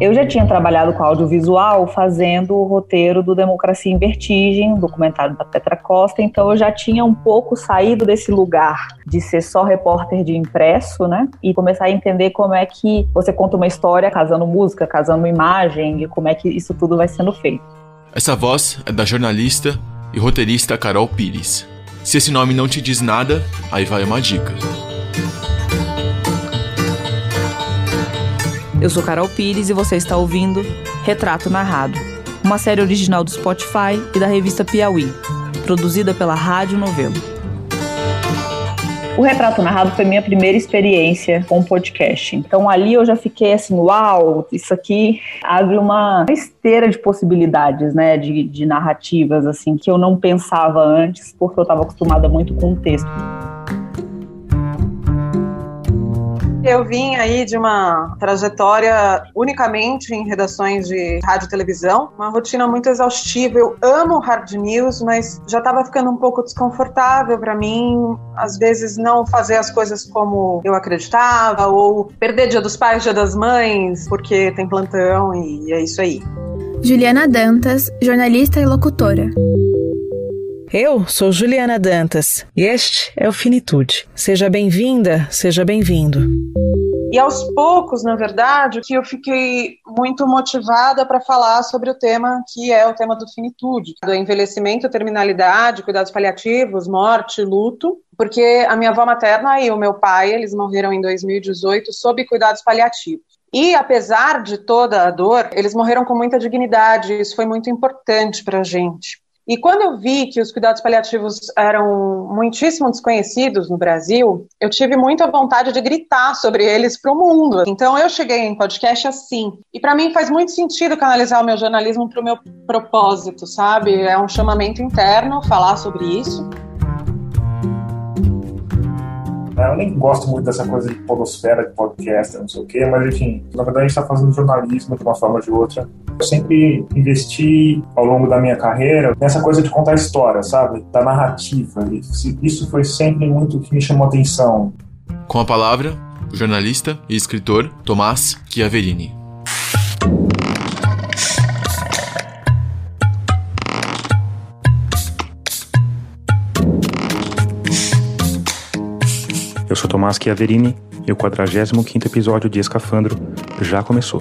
Eu já tinha trabalhado com audiovisual fazendo o roteiro do Democracia em Vertigem, um documentário da Petra Costa, então eu já tinha um pouco saído desse lugar de ser só repórter de impresso, né? E começar a entender como é que você conta uma história casando música, casando imagem e como é que isso tudo vai sendo feito. Essa voz é da jornalista e roteirista Carol Pires. Se esse nome não te diz nada, aí vai uma dica. Eu sou Carol Pires e você está ouvindo Retrato Narrado, uma série original do Spotify e da revista Piauí, produzida pela Rádio Novelo. O Retrato Narrado foi minha primeira experiência com podcast. Então ali eu já fiquei assim, uau, isso aqui abre uma esteira de possibilidades, né, de, de narrativas, assim, que eu não pensava antes, porque eu estava acostumada muito com o texto. Eu vim aí de uma trajetória unicamente em redações de rádio e televisão, uma rotina muito exaustiva. Eu amo hard news, mas já estava ficando um pouco desconfortável para mim, às vezes não fazer as coisas como eu acreditava, ou perder dia dos pais, dia das mães, porque tem plantão e é isso aí. Juliana Dantas, jornalista e locutora. Eu sou Juliana Dantas e este é o Finitude. Seja bem-vinda, seja bem-vindo. E aos poucos, na verdade, que eu fiquei muito motivada para falar sobre o tema que é o tema do finitude, do envelhecimento, terminalidade, cuidados paliativos, morte, luto, porque a minha avó materna e o meu pai, eles morreram em 2018 sob cuidados paliativos. E apesar de toda a dor, eles morreram com muita dignidade, isso foi muito importante para a gente. E quando eu vi que os cuidados paliativos eram muitíssimo desconhecidos no Brasil, eu tive muita vontade de gritar sobre eles para o mundo. Então eu cheguei em podcast assim. E para mim faz muito sentido canalizar o meu jornalismo para o meu propósito, sabe? É um chamamento interno falar sobre isso. Eu nem gosto muito dessa coisa de podosfera, de podcast, não sei o quê, mas enfim, na verdade a gente está fazendo jornalismo de uma forma ou de outra. Eu sempre investi ao longo da minha carreira nessa coisa de contar história, sabe? Da narrativa. Isso foi sempre muito que me chamou a atenção. Com a palavra, o jornalista e escritor Tomás Chiaverini. Eu sou Tomás Chiaverini e o 45º episódio de Escafandro já começou.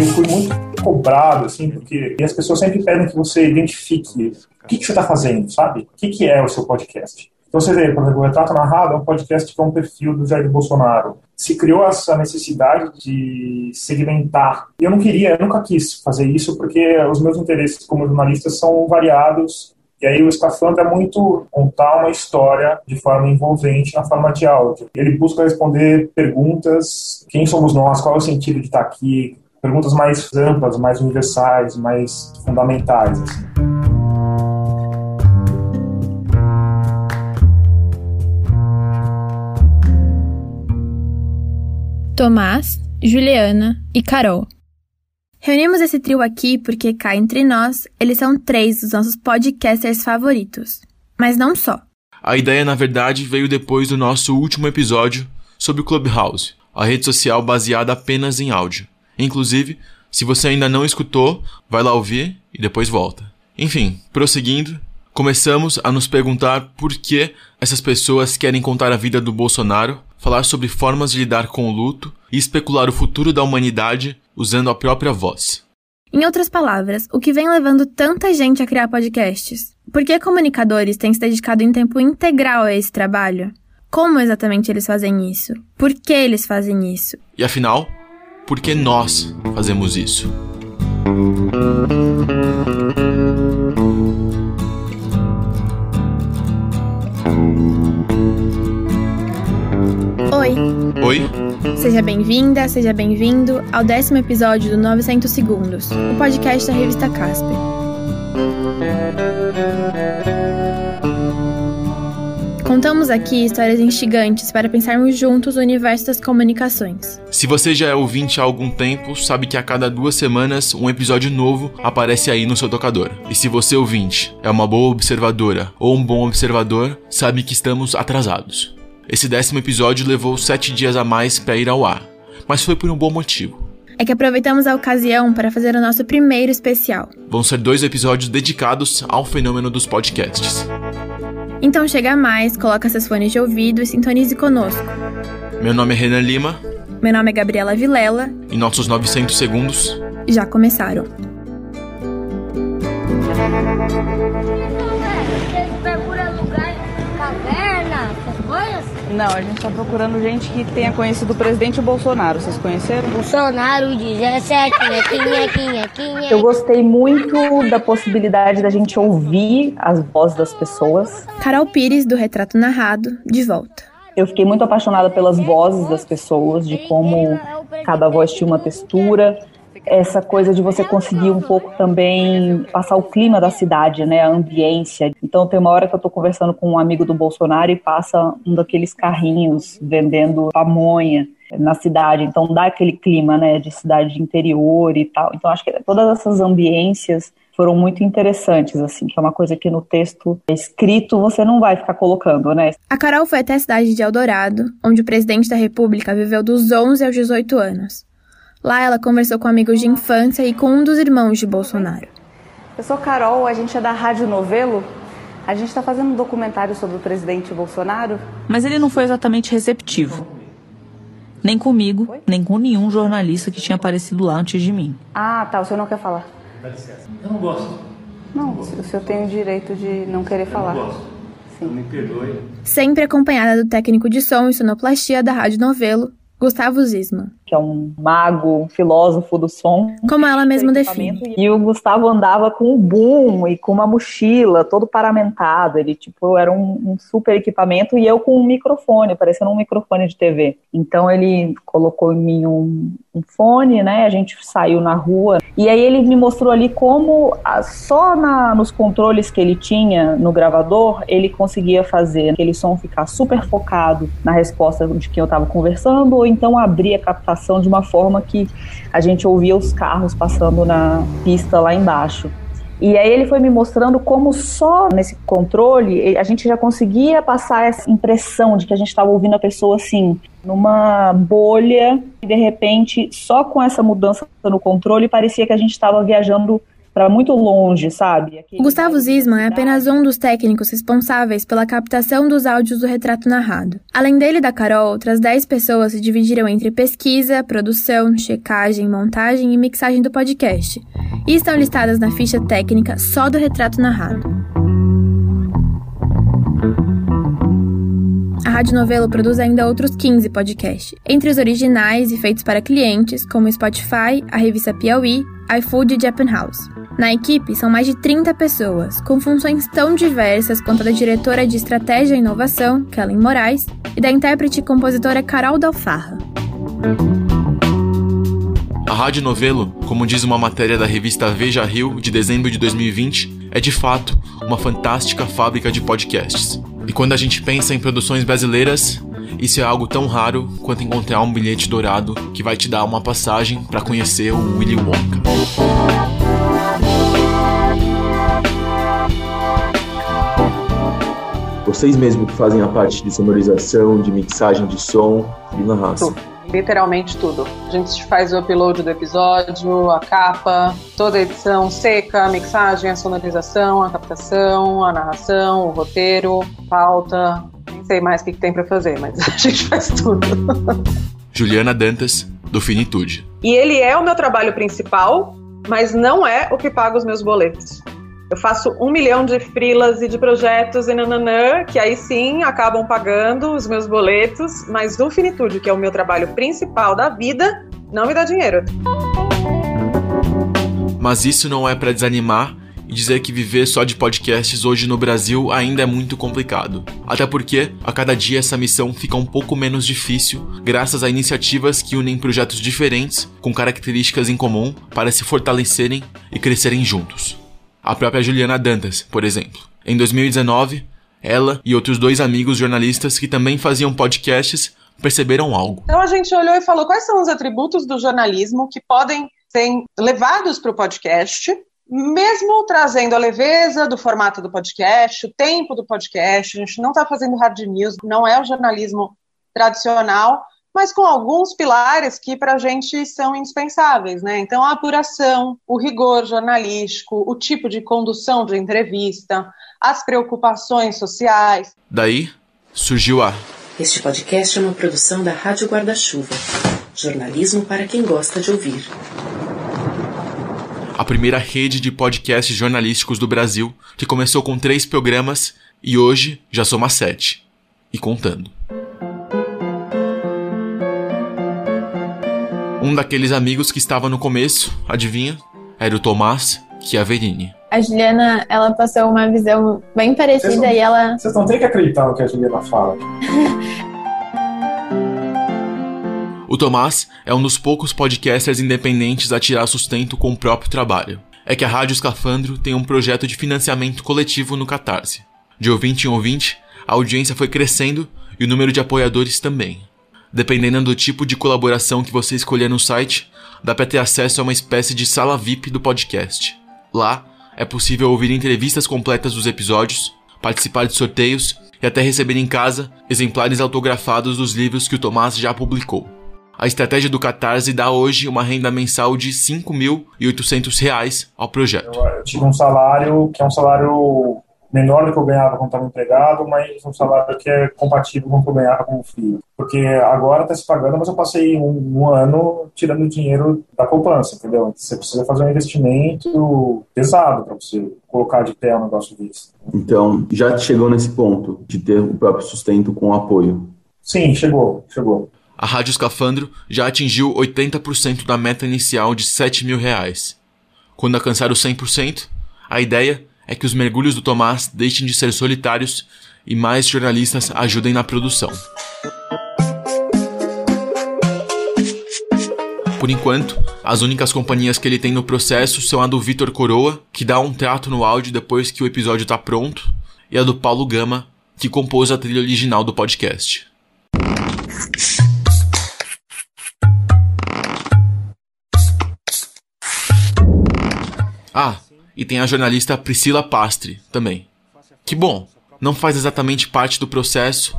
Eu fui muito cobrado, assim, porque as pessoas sempre pedem que você identifique o que, que você está fazendo, sabe? O que, que é o seu podcast. Então você vê, por exemplo, o Retrato Narrado é um podcast que é um perfil do Jair Bolsonaro. Se criou essa necessidade de segmentar. E eu não queria, eu nunca quis fazer isso, porque os meus interesses como jornalista são variados e aí o escafandro é muito contar uma história de forma envolvente na forma de áudio. Ele busca responder perguntas: quem somos nós? Qual é o sentido de estar aqui? Perguntas mais amplas, mais universais, mais fundamentais. Assim. Tomás, Juliana e Carol. Reunimos esse trio aqui porque cá entre nós, eles são três dos nossos podcasters favoritos. Mas não só. A ideia, na verdade, veio depois do nosso último episódio sobre o Clubhouse, a rede social baseada apenas em áudio. Inclusive, se você ainda não escutou, vai lá ouvir e depois volta. Enfim, prosseguindo, começamos a nos perguntar por que essas pessoas querem contar a vida do Bolsonaro, falar sobre formas de lidar com o luto e especular o futuro da humanidade usando a própria voz. Em outras palavras, o que vem levando tanta gente a criar podcasts? Por que comunicadores têm se dedicado em tempo integral a esse trabalho? Como exatamente eles fazem isso? Por que eles fazem isso? E afinal, por que nós fazemos isso? Oi. Oi. Seja bem-vinda, seja bem-vindo ao décimo episódio do 900 Segundos, o podcast da revista Casper. Contamos aqui histórias instigantes para pensarmos juntos o universo das comunicações. Se você já é ouvinte há algum tempo, sabe que a cada duas semanas um episódio novo aparece aí no seu tocador. E se você ouvinte é uma boa observadora ou um bom observador, sabe que estamos atrasados. Esse décimo episódio levou sete dias a mais para ir ao ar, mas foi por um bom motivo. é que aproveitamos a ocasião para fazer o nosso primeiro especial. Vão ser dois episódios dedicados ao fenômeno dos podcasts. Então chega mais, coloca seus fones de ouvido e sintonize conosco. Meu nome é Renan Lima. Meu nome é Gabriela Vilela. E nossos 900 segundos já começaram. Não, a gente está procurando gente que tenha conhecido o presidente Bolsonaro. Vocês conheceram? Bolsonaro 17, quinha, quinha, quinha. Eu gostei muito da possibilidade da gente ouvir as vozes das pessoas. Carol Pires, do Retrato Narrado, de volta. Eu fiquei muito apaixonada pelas vozes das pessoas, de como cada voz tinha uma textura, essa coisa de você conseguir um pouco também passar o clima da cidade, né, a ambiência. Então tem uma hora que eu estou conversando com um amigo do Bolsonaro e passa um daqueles carrinhos vendendo pamonha na cidade, então dá aquele clima, né, de cidade de interior e tal. Então acho que todas essas ambiências foram muito interessantes, assim, que é uma coisa que no texto escrito você não vai ficar colocando, né? A Carol foi até a cidade de Eldorado, onde o presidente da República viveu dos 11 aos 18 anos. Lá ela conversou com amigos de infância e com um dos irmãos de Bolsonaro. Eu sou Carol, a gente é da Rádio Novelo. A gente está fazendo um documentário sobre o presidente Bolsonaro. Mas ele não foi exatamente receptivo. Nem comigo, nem com nenhum jornalista que tinha aparecido lá antes de mim. Ah, tá. O senhor não quer falar? Dá licença. Eu não gosto. Não, o senhor tem o direito de não querer falar. Eu não gosto. Sim. Me perdoe. Sempre acompanhada do técnico de som e sonoplastia da Rádio Novelo, Gustavo Zisman. Que é um mago, um filósofo do som. Como ela mesma define. E o Gustavo andava com um boom e com uma mochila, todo paramentado. Ele, tipo, era um, um, super equipamento e eu com um microfone, parecendo um microfone de TV. Então ele colocou em mim um, um fone, né? A gente saiu na rua. E aí ele me mostrou ali como só na, nos controles que ele tinha no gravador, ele conseguia fazer aquele som ficar super focado na resposta de quem eu estava conversando, ou então abrir a captação de uma forma que a gente ouvia os carros passando na pista lá embaixo. E aí ele foi me mostrando como só nesse controle a gente já conseguia passar essa impressão de que a gente estava ouvindo a pessoa assim, numa bolha, e de repente, só com essa mudança no controle, parecia que a gente estava viajando para muito longe, sabe? Aquele Gustavo Zisman é apenas um dos técnicos responsáveis pela captação dos áudios do retrato narrado. Além dele e da Carol, outras 10 pessoas se dividiram entre pesquisa, produção, checagem, montagem e mixagem do podcast, e estão listadas na ficha técnica só do retrato narrado. A Rádio Novelo produz ainda outros 15 podcasts, entre os originais e feitos para clientes, como Spotify, a revista Piauí, iFood e Japan House. Na equipe são mais de 30 pessoas, com funções tão diversas quanto a da diretora de Estratégia e Inovação, Kellen Moraes, e da intérprete e compositora Carol Dalfarra. A Rádio Novelo, como diz uma matéria da revista Veja Rio de dezembro de 2020, é de fato uma fantástica fábrica de podcasts. E quando a gente pensa em produções brasileiras, isso é algo tão raro quanto encontrar um bilhete dourado que vai te dar uma passagem para conhecer o Willy Wonka. Vocês mesmo que fazem a parte de sonorização, de mixagem de som e narração. Literalmente tudo. A gente faz o upload do episódio, a capa, toda a edição seca, a mixagem, a sonorização, a captação, a narração, o roteiro, pauta. Nem sei mais o que, que tem para fazer, mas a gente faz tudo. Juliana Dantas, do Finitude. E ele é o meu trabalho principal, mas não é o que paga os meus boletos. Eu faço um milhão de frilas e de projetos e nananã, que aí sim acabam pagando os meus boletos, mas o Finitude, que é o meu trabalho principal da vida, não me dá dinheiro. Mas isso não é para desanimar e dizer que viver só de podcasts hoje no Brasil ainda é muito complicado. Até porque, a cada dia essa missão fica um pouco menos difícil, graças a iniciativas que unem projetos diferentes, com características em comum, para se fortalecerem e crescerem juntos. A própria Juliana Dantas, por exemplo. Em 2019, ela e outros dois amigos jornalistas que também faziam podcasts perceberam algo. Então a gente olhou e falou quais são os atributos do jornalismo que podem ser levados para o podcast, mesmo trazendo a leveza do formato do podcast, o tempo do podcast. A gente não está fazendo hard news, não é o jornalismo tradicional, mas com alguns pilares que para a gente são indispensáveis, né? Então, a apuração, o rigor jornalístico, o tipo de condução de entrevista, as preocupações sociais. Daí surgiu a. Este podcast é uma produção da Rádio Guarda-Chuva. Jornalismo para quem gosta de ouvir. A primeira rede de podcasts jornalísticos do Brasil, que começou com três programas e hoje já soma sete. E contando. Um daqueles amigos que estava no começo, adivinha? Era o Tomás Chiaverini. A Juliana, ela passou uma visão bem parecida não- e ela. Vocês não têm que acreditar no que a Juliana fala. O Tomás é um dos poucos podcasters independentes a tirar sustento com o próprio trabalho. É que a Rádio Escafandro tem um projeto de financiamento coletivo no Catarse. De ouvinte em ouvinte, a audiência foi crescendo e o número de apoiadores também. Dependendo do tipo de colaboração que você escolher no site, dá para ter acesso a uma espécie de sala VIP do podcast. Lá, é possível ouvir entrevistas completas dos episódios, participar de sorteios e até receber em casa exemplares autografados dos livros que o Tomás já publicou. A estratégia do Catarse dá hoje uma renda mensal de 5.800 reais ao projeto. Eu tive um salário que é um salário menor do que eu ganhava quando estava empregado, mas um salário que é compatível com o que eu ganhava como filho. Porque agora está se pagando, mas eu passei um, um ano tirando dinheiro da poupança, entendeu? Você precisa fazer um investimento pesado para você colocar de pé um negócio desse. Então, já chegou nesse ponto de ter o próprio sustento com apoio? Sim, chegou, chegou. A Rádio Escafandro já atingiu 80% da meta inicial de 7 mil reais. Quando alcançar os 100%, a ideia é que os mergulhos do Tomás deixem de ser solitários e mais jornalistas ajudem na produção. Por enquanto, as únicas companhias que ele tem no processo são a do Vitor Coroa, que dá um trato no áudio depois que o episódio está pronto, e a do Paulo Gama, que compôs a trilha original do podcast. Ah, e tem a jornalista Priscila Pastre também. Que bom, não faz exatamente parte do processo,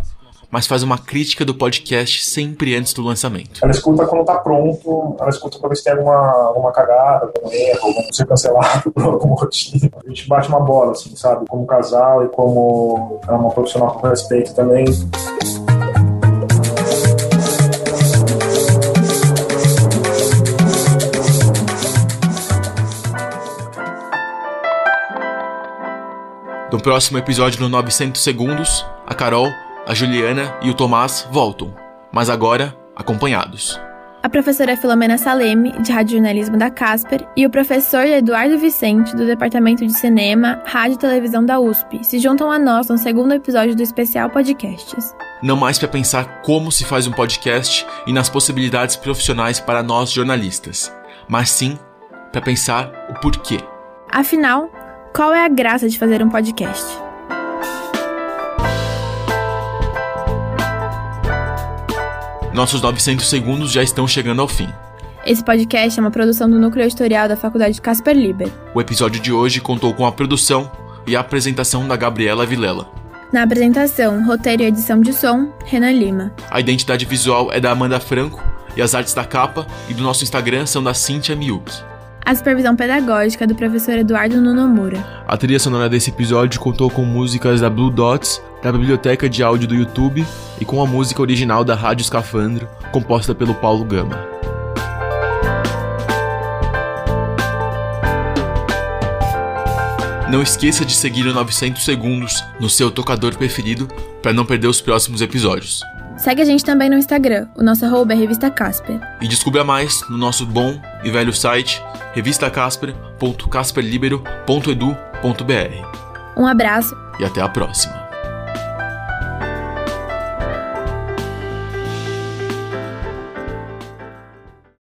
mas faz uma crítica do podcast sempre antes do lançamento. Ela escuta quando tá pronto, ela escuta pra ver se tem alguma, alguma cagada, algum erro, algum ser cancelado por algum motivo. A gente bate uma bola, assim, sabe? Como casal e como é uma profissional com respeito também. No próximo episódio, no 900 Segundos, a Carol, a Juliana e o Tomás voltam, mas agora acompanhados. A professora Filomena Saleme, de Rádio Jornalismo da Casper, e o professor Eduardo Vicente, do Departamento de Cinema, Rádio e Televisão da USP, se juntam a nós no segundo episódio do especial Podcasts. Não mais para pensar como se faz um podcast e nas possibilidades profissionais para nós jornalistas, mas sim para pensar o porquê. Afinal, qual é a graça de fazer um podcast? Nossos 900 segundos já estão chegando ao fim. Esse podcast é uma produção do Núcleo Editorial da Faculdade Casper Liber. O episódio de hoje contou com a produção e a apresentação da Gabriela Vilela. Na apresentação, roteiro e edição de som, Renan Lima. A identidade visual é da Amanda Franco e as artes da capa e do nosso Instagram são da Cynthia Miyuki. A supervisão pedagógica do professor Eduardo Nunomura. A trilha sonora desse episódio contou com músicas da Blue Dots, da biblioteca de áudio do YouTube e com a música original da Rádio Escafandro, composta pelo Paulo Gama. Não esqueça de seguir o 900 Segundos no seu tocador preferido para não perder os próximos episódios. Segue a gente também no Instagram, o nosso arroba é Revista Casper. E descubra mais no nosso bom e velho site revistacasper.casperlibero.edu.br. Um abraço E até a próxima.